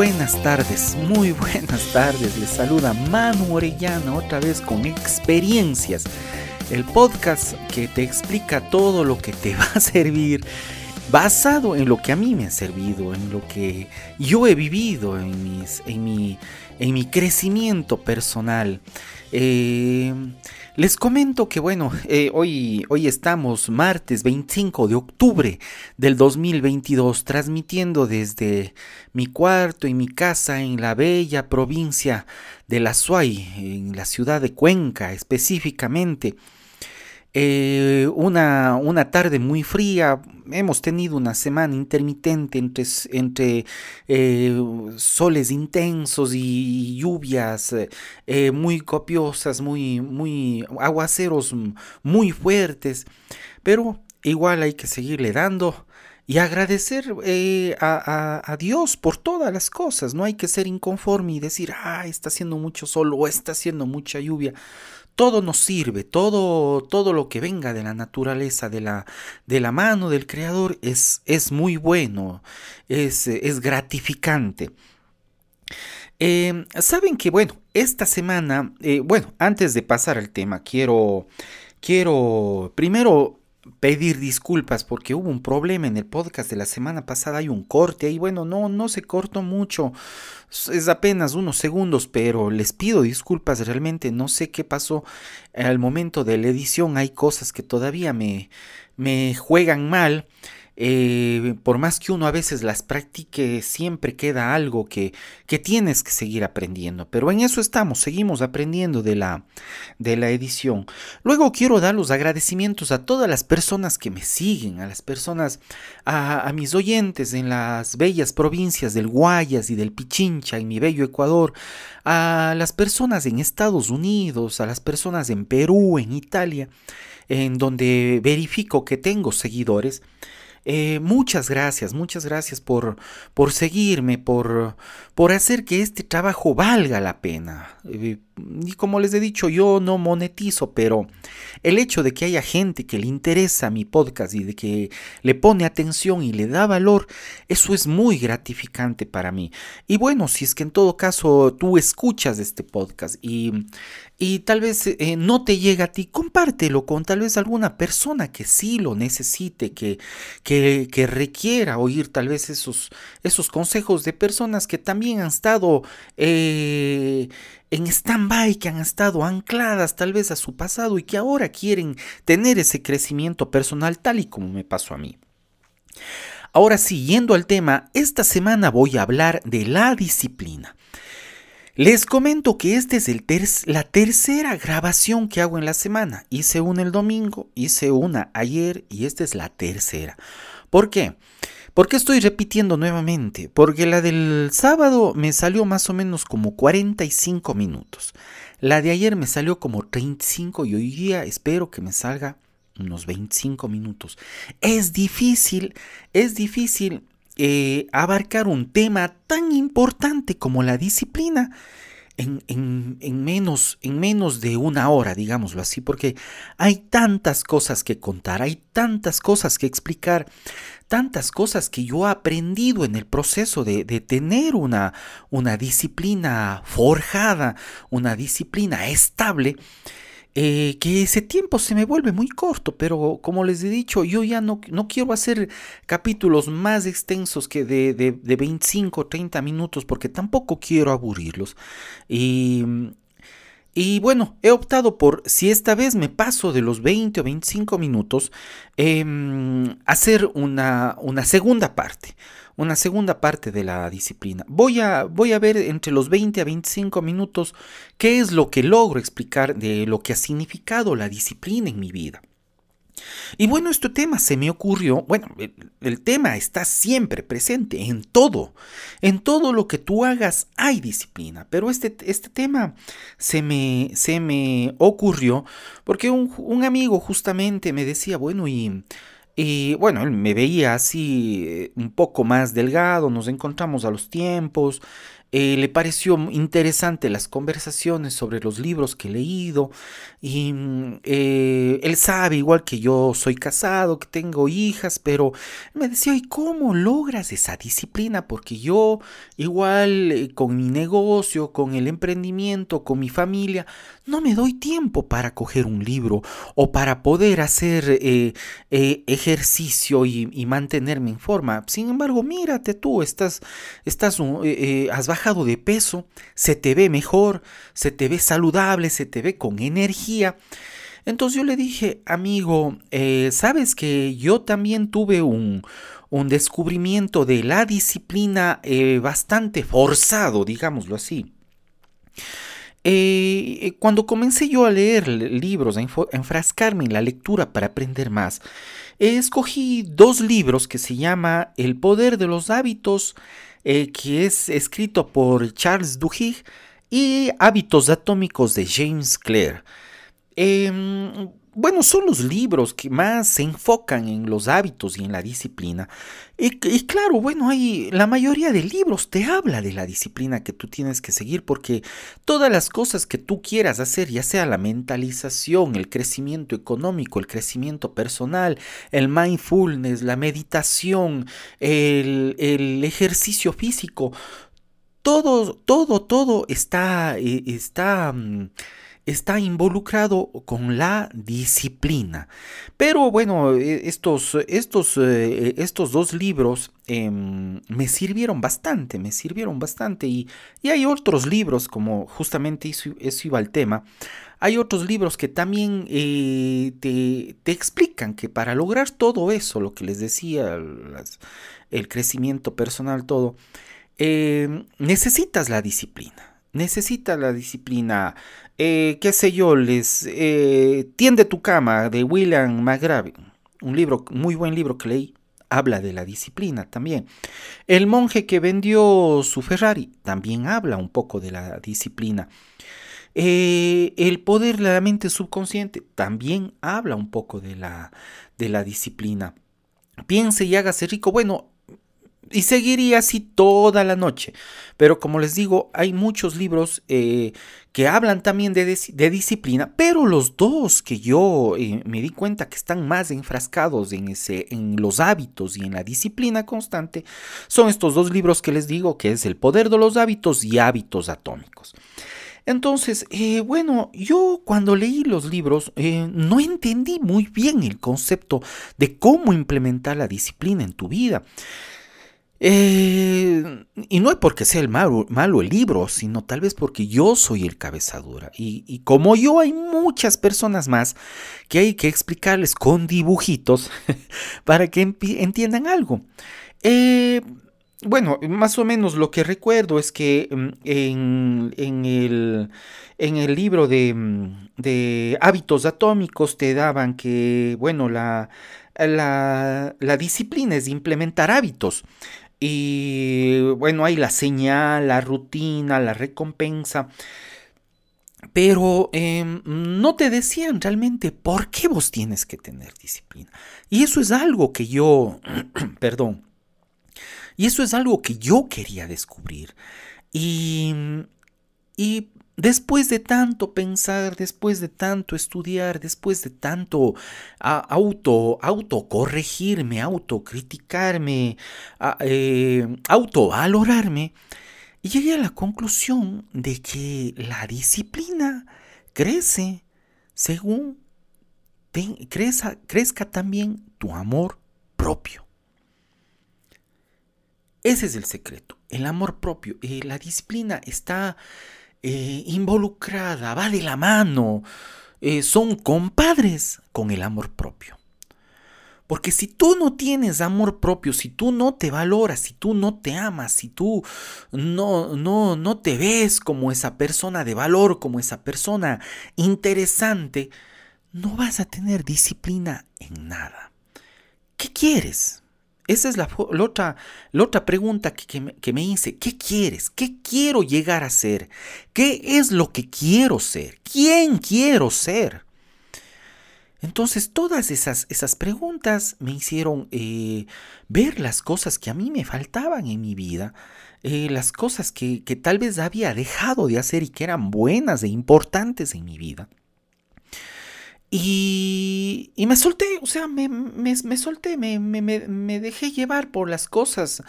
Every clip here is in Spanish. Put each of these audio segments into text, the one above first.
buenas tardes, muy buenas tardes. Les saluda Manu Orellana otra vez con experiencias. El podcast que te explica todo lo que te va a servir basado en lo que a mí me ha servido, en lo que yo he vivido, en, mi, en mi crecimiento personal. Eh, les comento que bueno, eh, hoy, hoy estamos martes 25 de octubre del 2022 transmitiendo desde mi cuarto y mi casa en la bella provincia de La Suay, en la ciudad de Cuenca específicamente. Eh, una, una, tarde muy fría, hemos tenido una semana intermitente entre, entre eh, soles intensos y lluvias eh, muy copiosas, muy, muy aguaceros muy fuertes, pero igual hay que seguirle dando y agradecer a, a, Dios por todas las cosas. No hay que ser inconforme y decir, ah, está haciendo mucho sol o está haciendo mucha lluvia todo nos sirve, todo, todo lo que venga de la naturaleza, de la, de la mano del Creador, es, es muy bueno, es, es gratificante. Em, Saben que, bueno, esta semana, eh, bueno, antes de pasar al tema, quiero, quiero primero pedir disculpas porque hubo un problema en el podcast de la semana pasada, hay un corte y bueno, no, no se cortó mucho, es apenas unos segundos, pero les pido disculpas, realmente no sé qué pasó al momento de la edición, hay cosas que todavía me, me juegan mal. Eh, por más que uno a veces las practique, siempre queda algo que, que, tienes que seguir aprendiendo. Pero en eso estamos, seguimos aprendiendo de la, de la edición. Luego quiero dar los agradecimientos a todas las personas que me siguen, a las personas, a, a mis oyentes en las bellas provincias del Guayas y del Pichincha, en mi bello Ecuador, a las personas en Estados Unidos, a las personas en Perú, en Italia, en donde verifico que tengo seguidores. Eh, muchas gracias, muchas gracias por, por seguirme, por, por hacer que este trabajo valga la pena. Eh, y como les he dicho, yo no monetizo, pero el hecho de que haya gente que le interesa mi podcast y de que le pone atención y le da valor, eso es muy gratificante para mí. Y bueno, si es que en todo caso tú escuchas este podcast y, y tal vez eh, no te llega a ti, compártelo con tal vez alguna persona que sí lo necesite, que, que, que requiera oír tal vez esos, esos consejos de personas que también han estado... Eh, en stand-by, que han estado ancladas tal vez a su pasado y que ahora quieren tener ese crecimiento personal tal y como me pasó a mí. Ahora siguiendo al tema, esta semana voy a hablar de la disciplina. Les comento que esta es el la tercera grabación que hago en la semana. Hice una el domingo, hice una ayer y esta es la tercera. ¿Por qué? ¿Por qué estoy repitiendo nuevamente? Porque la del sábado me salió más o menos como 45 minutos. La de ayer me salió como 35 y hoy día espero que me salga unos 25 minutos. Es difícil, es difícil eh, abarcar un tema tan importante como la disciplina en, menos, en menos de una hora, digámoslo así, porque hay tantas cosas que contar, hay tantas cosas que explicar, tantas cosas que yo he aprendido en el proceso de, tener una, una disciplina forjada, una disciplina estable, eh, que ese tiempo se me vuelve muy corto, pero como les he dicho, yo ya no, no quiero hacer capítulos más extensos que de, de, de 25 o 30 minutos porque tampoco quiero aburrirlos. Y, y bueno, he optado por, si esta vez me paso de los 20 o 25 minutos, em, hacer una, una segunda parte una segunda parte de la disciplina. Voy a, voy a ver entre los 20 a 25 minutos qué es lo que logro explicar de lo que ha significado la disciplina en mi vida. Y bueno, este tema se me ocurrió, bueno, el, tema está siempre presente en todo, en todo lo que tú hagas hay disciplina, pero este, este tema se me, se me ocurrió porque un, un amigo justamente me decía, bueno, y y bueno, él me veía así eh, un poco más delgado, nos encontramos a los tiempos eh, le pareció interesante las conversaciones sobre los libros que he leído y mm, eh, él sabe igual que yo soy casado, que tengo hijas, pero me decía, ¿y cómo logras esa disciplina? Porque yo igual eh, con mi negocio, con el emprendimiento, con mi familia, no me doy tiempo para coger un libro o para poder hacer ejercicio y, mantenerme en forma. Sin embargo, mírate tú, estás, estás, has bajado de peso, se te ve mejor, se te ve saludable, se te ve con energía. Entonces yo le dije, amigo, eh, sabes que yo también tuve un, un descubrimiento de la disciplina eh, bastante forzado, digámoslo así. Eh, cuando comencé yo a leer libros, a enfrascarme en la lectura para aprender más, escogí dos libros que se llama El poder de los hábitos eh, que es escrito por Charles Duhigg, y Hábitos Atómicos de James Clear. Em, bueno, son los libros que más se enfocan en los hábitos y en la disciplina. Y, claro, bueno, hay, la mayoría de libros te habla de la disciplina que tú tienes que seguir porque todas las cosas que tú quieras hacer, ya sea la mentalización, el crecimiento económico, el crecimiento personal, el mindfulness, la meditación, el, el ejercicio físico, todo, todo, todo está, eh, está mm, está involucrado con la disciplina. Pero bueno, e, estos, estos, eh, estos dos libros em, me sirvieron bastante, me sirvieron bastante. Y, hay otros libros, como justamente eso, iba al tema, hay otros libros que también eh, te, explican que para lograr todo eso, lo que les decía, el crecimiento personal, todo, em, necesitas la disciplina necesita la disciplina. Eh, qué sé yo, les eh, Tiende tu cama de William McGraven, un libro, muy buen libro que leí, habla de la disciplina también. El monje que vendió su Ferrari también habla un poco de la disciplina. Eh, el poder de la mente subconsciente también habla un poco de la, de la disciplina. Piense y hágase rico. Bueno, y seguiría así toda la noche. Pero como les digo, hay muchos libros eh, que hablan también de, disciplina, pero los dos que yo eh, me di cuenta que están más enfrascados en, los hábitos y en la disciplina constante, son estos dos libros que les digo, que es El poder de los hábitos y Hábitos Atómicos. Entonces, eh, bueno, yo cuando leí los libros no entendí muy bien el concepto de cómo implementar la disciplina en tu vida. Eh, y no es porque sea el malo, malo, el libro, sino tal vez porque yo soy el cabezadura. Y, y, como yo hay muchas personas más que hay que explicarles con dibujitos para que entiendan algo. Eh, bueno, más o menos lo que recuerdo es que mm, en, en, el, en el, libro de, mm, de, hábitos atómicos te daban que, bueno, la, la, la disciplina es implementar hábitos. Y bueno, hay la señal, la rutina, la recompensa. Pero em, no te decían realmente por qué vos tienes que tener disciplina. Y eso es algo que yo, perdón, y eso es algo que yo quería descubrir. Y, y Después de tanto pensar, después de tanto estudiar, después de tanto auto, autocorregirme, autocriticarme, eh, autovalorarme, llegué a la conclusión de que la disciplina crece según crezca también tu amor propio. Ese es el secreto, el amor propio. Eh, la disciplina está eh, involucrada, va de la mano, eh, son compadres con el amor propio. Porque si tú no tienes amor propio, si tú no te valoras, si tú no te amas, si tú no, no, no te ves como esa persona de valor, como esa persona interesante, no vas a tener disciplina en nada. ¿Qué quieres? Esa es la, otra, pregunta que, me, que, me, hice. ¿Qué quieres? ¿Qué quiero llegar a ser? ¿Qué es lo que quiero ser? ¿Quién quiero ser? Entonces todas esas, esas preguntas me hicieron eh, ver las cosas que a mí me faltaban en mi vida, eh, las cosas que, que, tal vez había dejado de hacer y que eran buenas e importantes en mi vida. Y, me solté, o sea, me, me, me solté, me, me, dejé llevar por las cosas,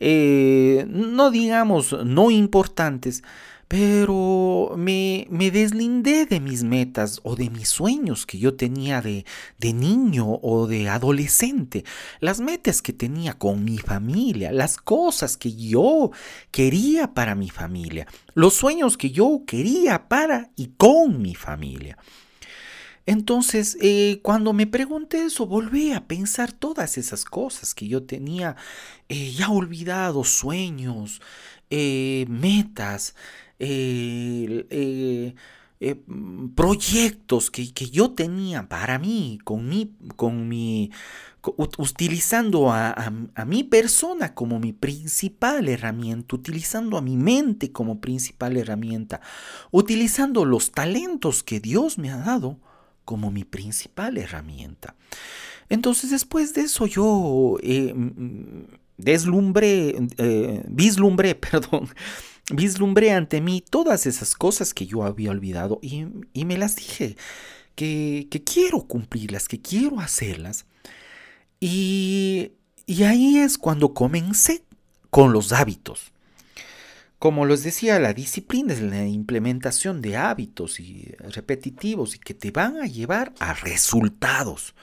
eh, no digamos, no importantes, pero me, me, deslindé de mis metas o de mis sueños que yo tenía de, de, niño o de adolescente, las metas que tenía con mi familia, las cosas que yo quería para mi familia, los sueños que yo quería para y con mi familia. Entonces, eh, cuando me pregunté eso, volví a pensar todas esas cosas que yo tenía eh, ya olvidado, sueños, eh, metas, eh, proyectos que, yo tenía para mí, con mi, con mi utilizando a, a, mi persona como mi principal herramienta, utilizando a mi mente como principal herramienta, utilizando los talentos que Dios me ha dado como mi principal herramienta. Entonces después de eso yo eh, deslumbré, vislumbré, perdón, vislumbré ante mí todas esas cosas que yo había olvidado y, me las dije, que, quiero cumplirlas, que quiero hacerlas. Y, y ahí es cuando comencé con los hábitos. Como les decía, la disciplina es la implementación de hábitos y repetitivos y que te van a llevar a resultados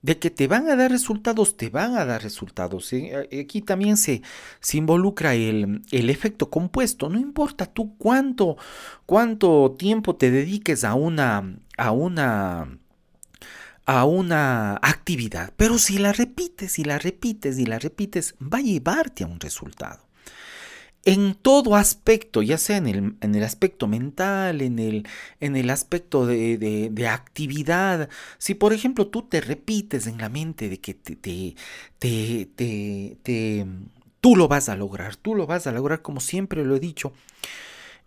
de que te van a dar resultados, te van a dar resultados. Aquí también se, involucra el, efecto compuesto. No importa tú cuánto, tiempo te dediques a una actividad, pero si la repites y la repites y la repites, va a llevarte a un resultado en todo aspecto, ya sea en el, en el aspecto mental, en el, en el aspecto de, de, actividad. Si por ejemplo tú te repites en la mente de que te, te, te, te, tú lo vas a lograr, tú lo vas a lograr como siempre lo he dicho,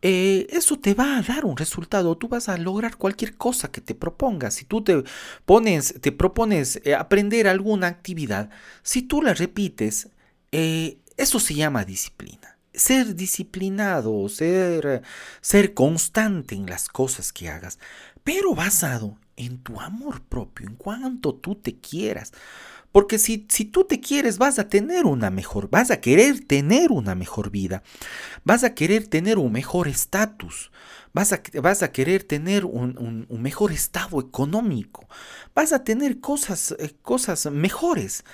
eh, eso te va a dar un resultado. Tú vas a lograr cualquier cosa que te propongas. Si tú te pones, te propones eh, aprender alguna actividad, si tú la repites, eh, eso se llama disciplina ser disciplinado, ser, ser constante en las cosas que hagas, pero basado en tu amor propio, en cuanto tú te quieras. Porque si, si, tú te quieres, vas a tener una mejor, vas a querer tener una mejor vida, vas a querer tener un mejor estatus, vas a, vas a querer tener un, mejor estado económico, vas a tener cosas, eh, cosas mejores,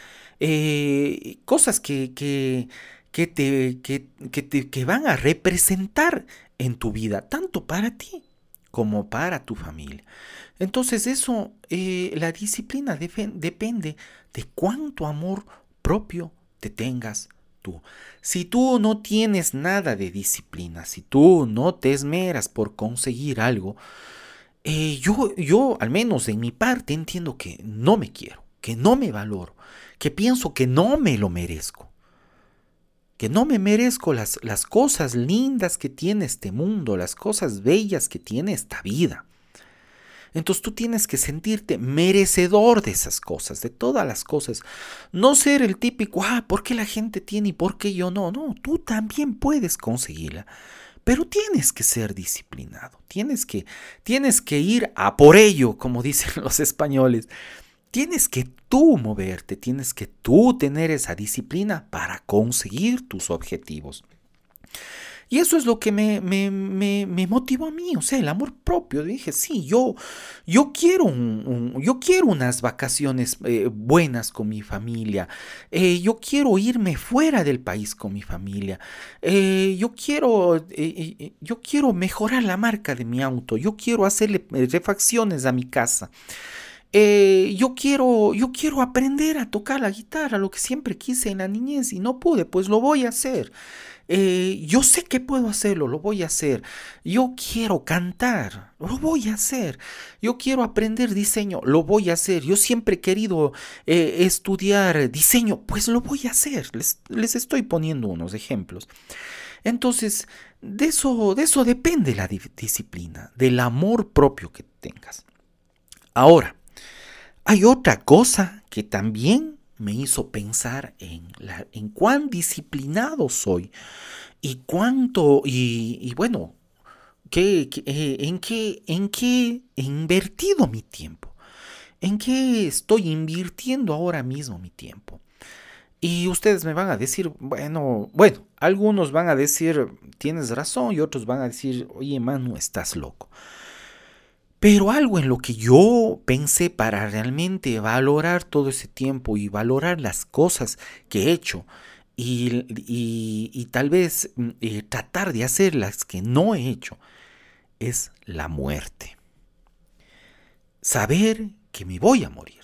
eh, cosas que, que que te, que, te, que van a representar en tu vida, tanto para ti como para tu familia. Entonces eso, eh, la disciplina depende de cuánto amor propio te tengas tú. Si tú no tienes nada de disciplina, si tú no te esmeras por conseguir algo, eh, yo, yo al menos en mi parte entiendo que no me quiero, que no me valoro, que pienso que no me lo merezco que no me merezco las, las cosas lindas que tiene este mundo, las cosas bellas que tiene esta vida. Entonces tú tienes que sentirte merecedor de esas cosas, de todas las cosas. No ser el típico, ah, ¿por qué la gente tiene y por qué yo no? No, tú también puedes conseguirla. Pero tienes que ser disciplinado, tienes que, tienes que ir a por ello, como dicen los españoles. Tienes que tú moverte, tienes que tú tener esa disciplina para conseguir tus objetivos. Y eso es lo que me, me, me, motivó a mí, o sea, el amor propio. Dije, sí, yo, yo, quiero, un, yo quiero unas vacaciones eh, buenas con mi familia. Eh, yo quiero irme fuera del país con mi familia. Eh, yo, quiero, yo quiero mejorar la marca de mi auto. Yo quiero hacerle refacciones a mi casa. Eh, yo, quiero, yo quiero aprender a tocar la guitarra, lo que siempre quise en la niñez y no pude, pues lo voy a hacer. Eh, yo sé que puedo hacerlo, lo voy a hacer. Yo quiero cantar, lo voy a hacer. Yo quiero aprender diseño, lo voy a hacer. Yo siempre he querido eh, estudiar diseño, pues lo voy a hacer. Les, les, estoy poniendo unos ejemplos. Entonces, de eso, de eso depende la disciplina, del amor propio que tengas. Ahora, hay otra cosa que también me hizo pensar en, cuán disciplinado soy y cuánto, y, bueno, que, eh, en, qué, en qué he invertido mi tiempo, en qué estoy invirtiendo ahora mismo mi tiempo. Y ustedes me van a decir, bueno, bueno, algunos van a decir, tienes razón, y otros van a decir, oye, Manu, estás loco. Pero algo en lo que yo pensé para realmente valorar todo ese tiempo y valorar las cosas que he hecho y, tal vez mm, eh, tratar de hacer las que no he hecho es la muerte. Saber que me voy a morir.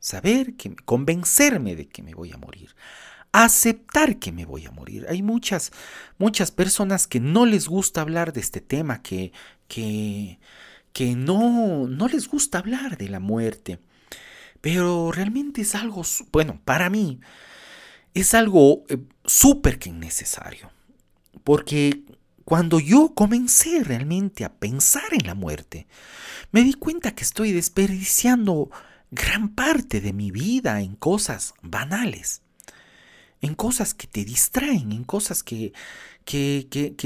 Saber que convencerme de que me voy a morir aceptar que me voy a morir. Hay muchas, muchas personas que no les gusta hablar de este tema, que, que, que no, no les gusta hablar de la muerte. Pero realmente es algo, bueno, para mí es algo eh, súper que necesario. Porque cuando yo comencé realmente a pensar en la muerte, me di cuenta que estoy desperdiciando gran parte de mi vida en cosas banales, en cosas que te distraen, en cosas que, que, que,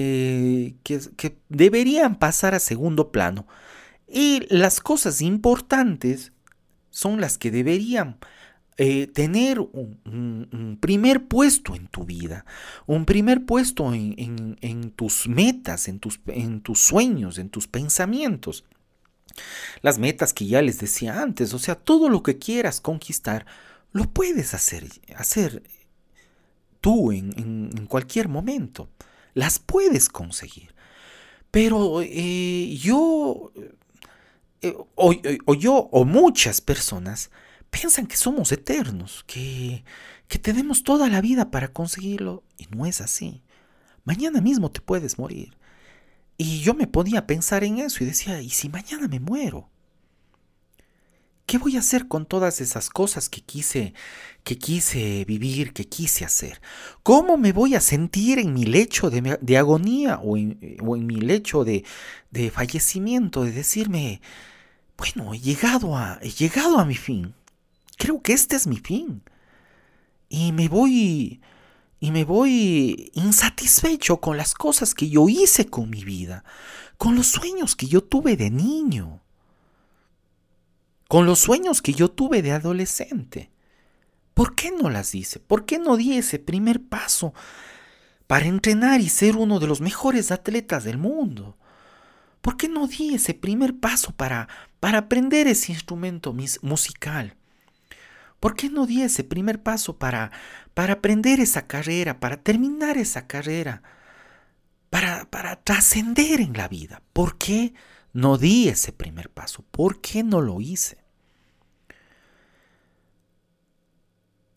que deberían pasar a segundo plano. Y las cosas importantes son las que deberían eh, tener un, primer puesto en tu vida, un primer puesto en, tus metas, en tus, en tus sueños, en tus pensamientos. Las metas que ya les decía antes, o sea, todo lo que quieras conquistar, lo puedes hacer, hacer tú en, cualquier momento. Las puedes conseguir. Pero eh, yo eh, o, yo o muchas personas piensan que somos eternos, que, que tenemos toda la vida para conseguirlo y no es así. Mañana mismo te puedes morir. Y yo me ponía a pensar en eso y decía, ¿y si mañana me muero? ¿Qué voy a hacer con todas esas cosas que quise, que quise vivir, que quise hacer? ¿Cómo me voy a sentir en mi lecho de, agonía o en, o en, mi lecho de, de fallecimiento? De decirme, bueno, he llegado a, he llegado a mi fin. Creo que este es mi fin. Y me voy, y me voy insatisfecho con las cosas que yo hice con mi vida, con los sueños que yo tuve de niño, con los sueños que yo tuve de adolescente. ¿Por qué no las hice? ¿Por qué no di ese primer paso para entrenar y ser uno de los mejores atletas del mundo? ¿Por qué no di ese primer paso para, para aprender ese instrumento musical? ¿Por qué no di ese primer paso para, para aprender esa carrera, para terminar esa carrera, para, para trascender en la vida? ¿Por qué no di ese primer paso? ¿Por qué no lo hice?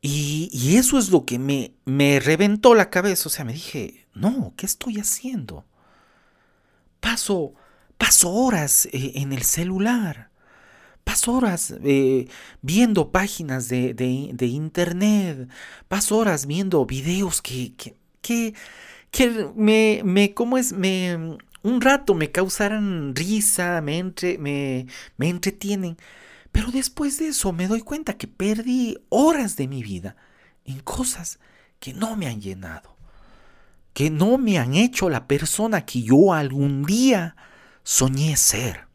Y, eso es lo que me, me reventó la cabeza. O sea, me dije, no, ¿qué estoy haciendo? Paso Paso horas eh, en el celular. Paso horas eh, viendo páginas de, internet. Paso horas viendo videos que, que, que, me, me, ¿cómo es? Me, un rato me causaran risa, me, entre, me, me entretienen. Pero después de eso me doy cuenta que perdí horas de mi vida en cosas que no me han llenado, que no me han hecho la persona que yo algún día soñé ser,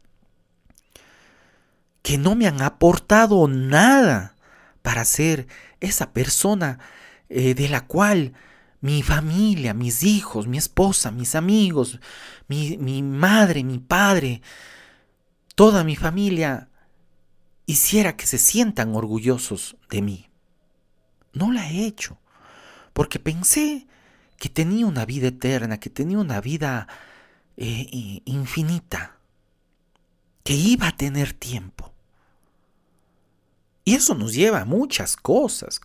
que no me han aportado nada para ser esa persona eh, de la cual mi familia, mis hijos, mi esposa, mis amigos, mi, mi madre, mi padre, toda mi familia hiciera que se sientan orgullosos de mí. No la he hecho, porque pensé que tenía una vida eterna, que tenía una vida eh, infinita, que iba a tener tiempo. Y eso nos lleva a muchas cosas.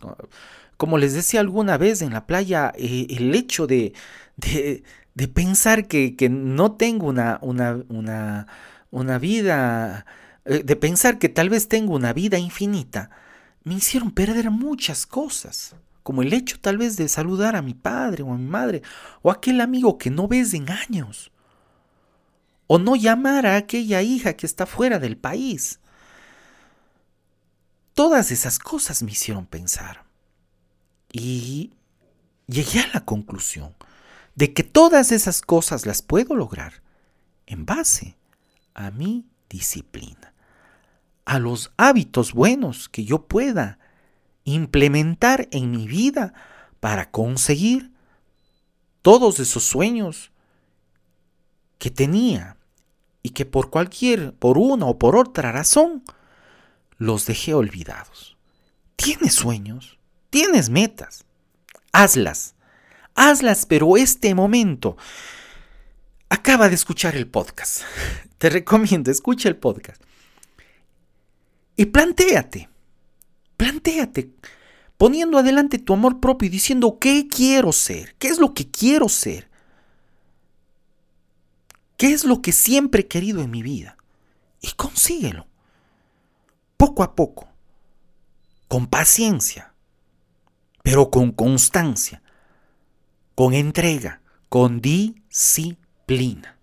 Como les decía alguna vez en la playa, eh, el hecho de, de, pensar que, no tengo una, una, una, una vida, eh, de pensar que tal vez tengo una vida infinita, me hicieron perder muchas cosas como el hecho tal vez de saludar a mi padre o a mi madre, o a aquel amigo que no ves en años, o no llamar a aquella hija que está fuera del país. todas esas cosas me hicieron pensar. Y llegué a la conclusión de que todas esas cosas las puedo lograr en base a mi disciplina, a los hábitos buenos que yo pueda implementar en mi vida para conseguir todos esos sueños que tenía y que por cualquier, por una o por otra razón, los dejé olvidados. Tienes sueños, tienes metas, hazlas, hazlas, pero este momento, acaba de escuchar el podcast, te recomiendo, escucha el podcast y plantéate, plantéate, poniendo adelante tu amor propio y diciendo, ¿qué quiero ser? ¿Qué es lo que quiero ser? ¿Qué es lo que siempre he querido en mi vida? Y consíguelo. Poco a poco. Con paciencia. Pero con constancia. Con entrega. Con disciplina.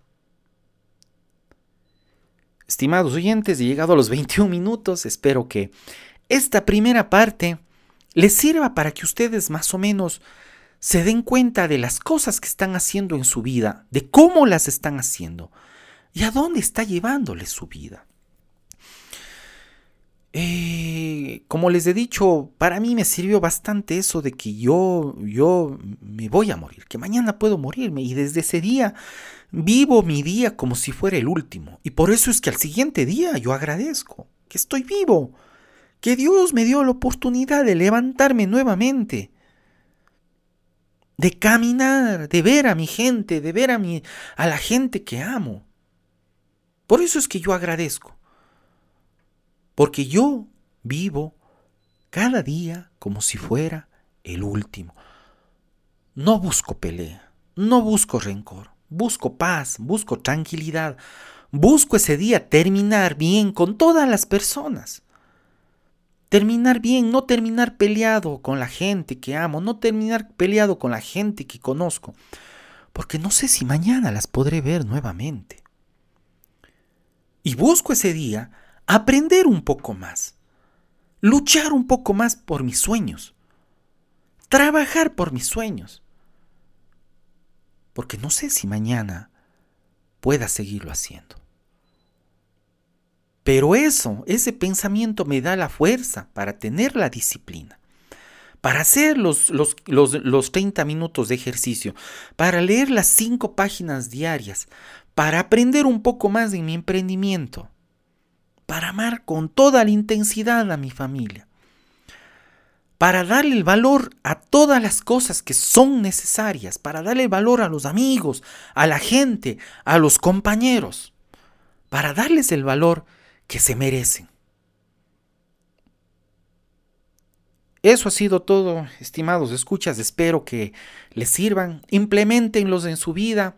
Estimados oyentes, he llegado a los 21 minutos. Espero que esta primera parte les sirva para que ustedes más o menos se den cuenta de las cosas que están haciendo en su vida, de cómo las están haciendo y a dónde está llevándoles su vida. Eh, como les he dicho, para mí me sirvió bastante eso de que yo, yo me voy a morir, que mañana puedo morirme y desde ese día vivo mi día como si fuera el último. Y por eso es que al siguiente día yo agradezco que estoy vivo, que Dios me dio la oportunidad de levantarme nuevamente de caminar, de ver a mi gente, de ver a, mi, a la gente que amo. Por eso es que yo agradezco. Porque yo vivo cada día como si fuera el último. No busco pelea, no busco rencor, busco paz, busco tranquilidad, busco ese día terminar bien con todas las personas. Terminar bien, no terminar peleado con la gente que amo, no terminar peleado con la gente que conozco, porque no sé si mañana las podré ver nuevamente. Y busco ese día aprender un poco más, luchar un poco más por mis sueños, trabajar por mis sueños, porque no sé si mañana pueda seguirlo haciendo. Pero eso, ese pensamiento me da la fuerza para tener la disciplina, para hacer los, los, los, 30 minutos de ejercicio, para leer las 5 páginas diarias, para aprender un poco más de mi emprendimiento, para amar con toda la intensidad a mi familia, para darle el valor a todas las cosas que son necesarias, para darle el valor a los amigos, a la gente, a los compañeros, para darles el valor que se merecen. Eso ha sido todo, estimados escuchas. Espero que les sirvan. Implementenlos en su vida.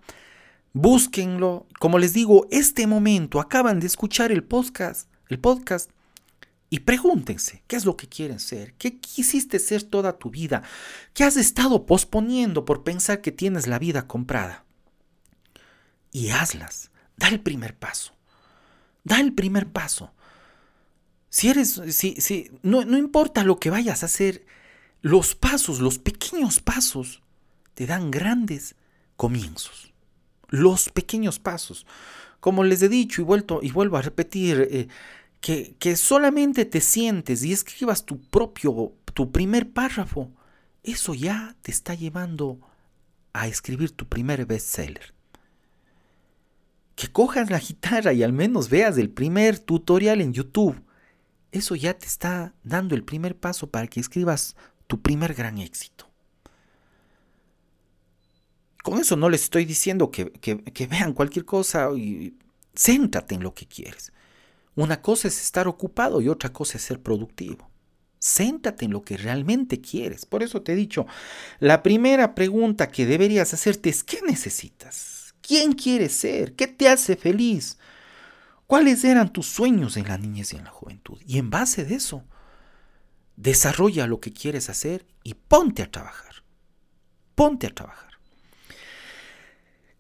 Búsquenlo. Como les digo, este momento acaban de escuchar el podcast, el podcast y pregúntense, ¿qué es lo que quieren ser? ¿Qué quisiste ser toda tu vida? ¿Qué has estado posponiendo por pensar que tienes la vida comprada? Y hazlas. Da el primer paso. Da el primer paso. Si eres, si, si, no, no importa lo que vayas a hacer, los pasos, los pequeños pasos, te dan grandes comienzos. Los pequeños pasos. Como les he dicho y, vuelto, y vuelvo a repetir, eh, que, que, solamente te sientes y escribas tu propio, tu primer párrafo, eso ya te está llevando a escribir tu primer bestseller que cojas la guitarra y al menos veas el primer tutorial en YouTube. Eso ya te está dando el primer paso para que escribas tu primer gran éxito. Con eso no les estoy diciendo que, vean cualquier cosa y céntrate en lo que quieres. Una cosa es estar ocupado y otra cosa es ser productivo. Céntrate en lo que realmente quieres. Por eso te he dicho, la primera pregunta que deberías hacerte es ¿qué necesitas? ¿Quién quieres ser? ¿Qué te hace feliz? ¿Cuáles eran tus sueños en la niñez y en la juventud? Y en base de eso, desarrolla lo que quieres hacer y ponte a trabajar. Ponte a trabajar.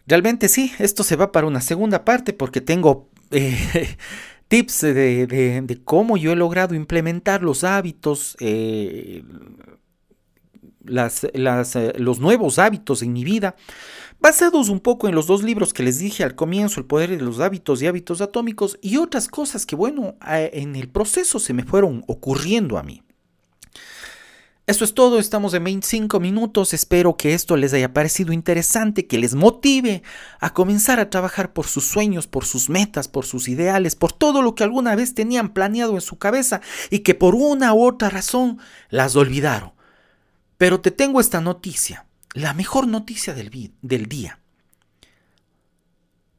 Realmente sí, esto se va para una segunda parte porque tengo, eh, tips de, cómo yo he logrado implementar los hábitos, eh, eh, los nuevos hábitos en mi vida, basados un poco en los dos libros que les dije al comienzo, El poder de los hábitos y hábitos atómicos, y otras cosas que, bueno, en el proceso se me fueron ocurriendo a mí. Eso es todo, estamos en 25 minutos, espero que esto les haya parecido interesante, que les motive a comenzar a trabajar por sus sueños, por sus metas, por sus ideales, por todo lo que alguna vez tenían planeado en su cabeza y que por una u otra razón las olvidaron. Pero te tengo esta noticia, la mejor noticia del, del día.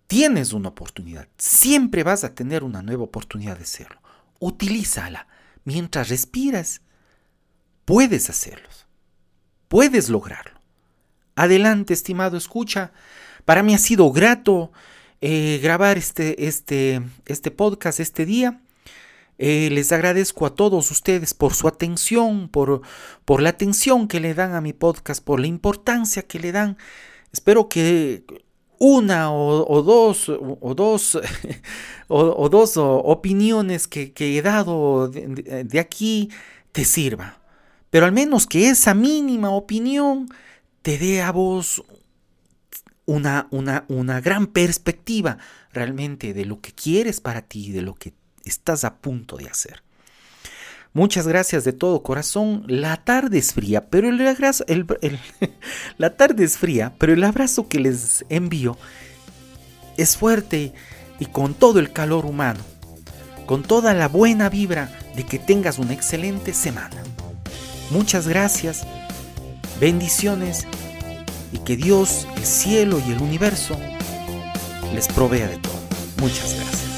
Tienes una oportunidad, siempre vas a tener una nueva oportunidad de hacerlo. Utilízala mientras respiras Puedes hacerlos. Puedes lograrlo. Adelante, estimado escucha. Para mí ha sido grato eh, grabar este, este, este podcast este día. Eh, les agradezco a todos ustedes por su atención, por, por la atención que le dan a mi podcast, por la importancia que le dan. Espero que una o, dos o dos o, dos opiniones que, he dado de aquí te sirva pero al menos que esa mínima opinión te dé a vos una, una, una gran perspectiva realmente de lo que quieres para ti, de lo que estás a punto de hacer. Muchas gracias de todo corazón. La tarde es fría, pero el, el, la tarde es fría, pero el abrazo que les envío es fuerte y con todo el calor humano, con toda la buena vibra de que tengas una excelente semana. Muchas gracias, bendiciones y que Dios, el cielo y el universo les provea de todo. Muchas gracias.